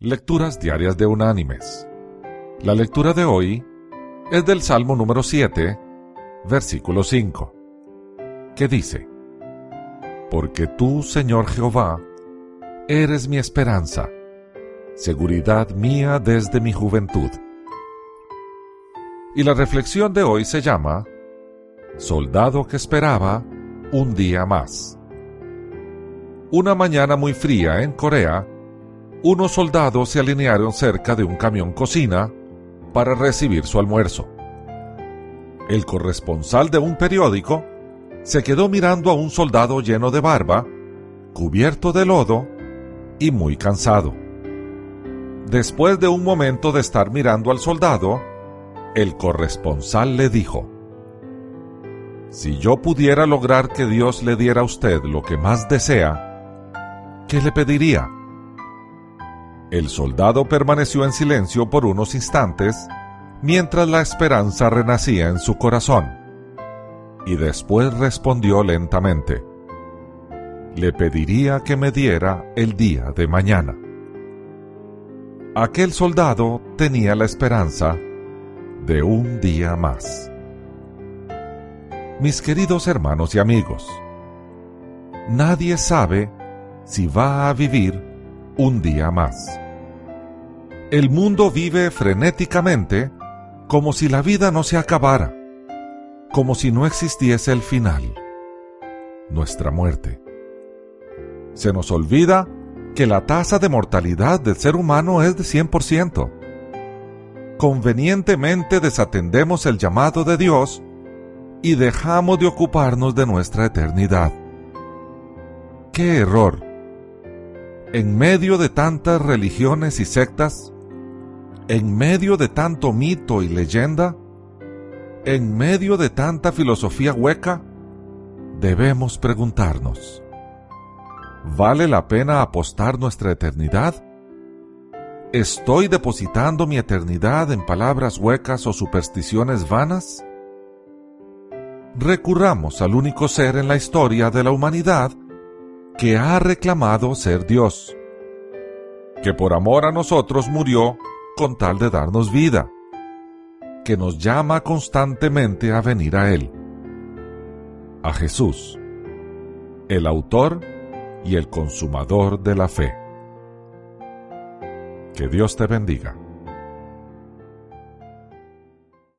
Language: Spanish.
Lecturas Diarias de Unánimes. La lectura de hoy es del Salmo número 7, versículo 5, que dice, Porque tú, Señor Jehová, eres mi esperanza, seguridad mía desde mi juventud. Y la reflexión de hoy se llama Soldado que esperaba un día más. Una mañana muy fría en Corea, unos soldados se alinearon cerca de un camión cocina para recibir su almuerzo. El corresponsal de un periódico se quedó mirando a un soldado lleno de barba, cubierto de lodo y muy cansado. Después de un momento de estar mirando al soldado, el corresponsal le dijo, Si yo pudiera lograr que Dios le diera a usted lo que más desea, ¿qué le pediría? El soldado permaneció en silencio por unos instantes mientras la esperanza renacía en su corazón, y después respondió lentamente, le pediría que me diera el día de mañana. Aquel soldado tenía la esperanza de un día más. Mis queridos hermanos y amigos, nadie sabe si va a vivir un día más. El mundo vive frenéticamente como si la vida no se acabara, como si no existiese el final, nuestra muerte. Se nos olvida que la tasa de mortalidad del ser humano es de 100%. Convenientemente desatendemos el llamado de Dios y dejamos de ocuparnos de nuestra eternidad. ¡Qué error! En medio de tantas religiones y sectas, en medio de tanto mito y leyenda, en medio de tanta filosofía hueca, debemos preguntarnos, ¿vale la pena apostar nuestra eternidad? ¿Estoy depositando mi eternidad en palabras huecas o supersticiones vanas? Recurramos al único ser en la historia de la humanidad que ha reclamado ser Dios, que por amor a nosotros murió con tal de darnos vida, que nos llama constantemente a venir a Él, a Jesús, el autor y el consumador de la fe. Que Dios te bendiga.